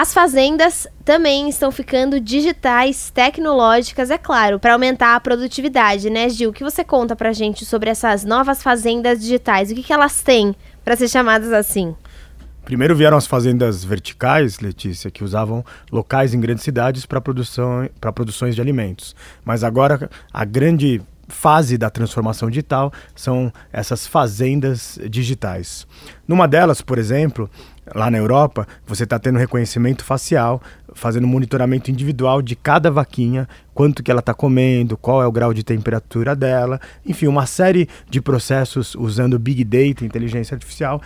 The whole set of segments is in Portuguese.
As fazendas também estão ficando digitais, tecnológicas, é claro, para aumentar a produtividade, né, Gil? O que você conta pra gente sobre essas novas fazendas digitais? O que, que elas têm para ser chamadas assim? Primeiro vieram as fazendas verticais, Letícia, que usavam locais em grandes cidades para produção, para produções de alimentos. Mas agora a grande fase da transformação digital são essas fazendas digitais. Numa delas, por exemplo, lá na Europa, você está tendo reconhecimento facial, fazendo monitoramento individual de cada vaquinha, quanto que ela está comendo, qual é o grau de temperatura dela, enfim, uma série de processos usando Big Data, inteligência artificial,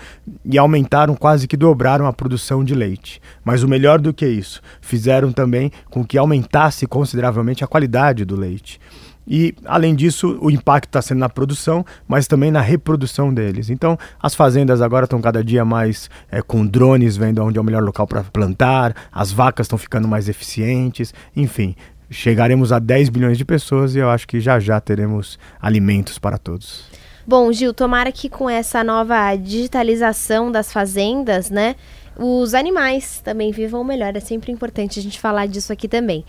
e aumentaram, quase que dobraram a produção de leite. Mas o melhor do que isso, fizeram também com que aumentasse consideravelmente a qualidade do leite. E, além disso, o impacto está sendo na produção, mas também na reprodução deles. Então, as fazendas agora estão cada dia mais é, com drones vendo onde é o melhor local para plantar, as vacas estão ficando mais eficientes, enfim. Chegaremos a 10 bilhões de pessoas e eu acho que já já teremos alimentos para todos. Bom, Gil, tomara que com essa nova digitalização das fazendas, né, os animais também vivam melhor. É sempre importante a gente falar disso aqui também.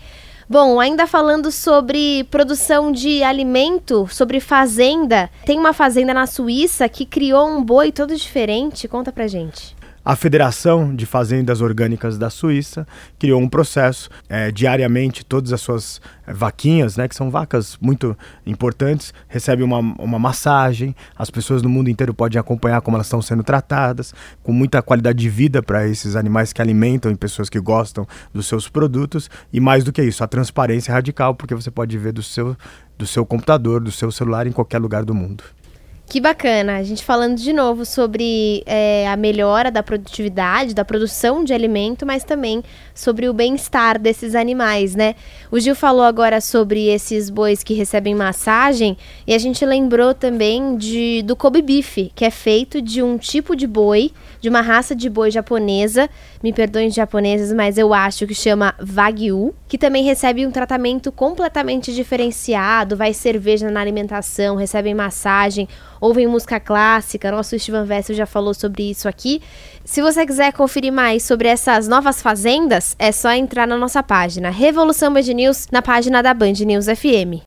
Bom, ainda falando sobre produção de alimento, sobre fazenda, tem uma fazenda na Suíça que criou um boi todo diferente. Conta pra gente. A Federação de Fazendas Orgânicas da Suíça criou um processo é, diariamente, todas as suas é, vaquinhas, né, que são vacas muito importantes, recebem uma, uma massagem, as pessoas no mundo inteiro podem acompanhar como elas estão sendo tratadas, com muita qualidade de vida para esses animais que alimentam e pessoas que gostam dos seus produtos, e mais do que isso, a transparência radical, porque você pode ver do seu, do seu computador, do seu celular em qualquer lugar do mundo. Que bacana, a gente falando de novo sobre é, a melhora da produtividade, da produção de alimento, mas também sobre o bem-estar desses animais, né? O Gil falou agora sobre esses bois que recebem massagem e a gente lembrou também de, do Kobe Beef, que é feito de um tipo de boi, de uma raça de boi japonesa, me perdoem os japoneses, mas eu acho que chama Wagyu, que também recebe um tratamento completamente diferenciado, vai cerveja na alimentação, recebem massagem, ouvem música clássica. Nosso Steven Vessel já falou sobre isso aqui. Se você quiser conferir mais sobre essas novas fazendas, é só entrar na nossa página Revolução Band News, na página da Band News FM.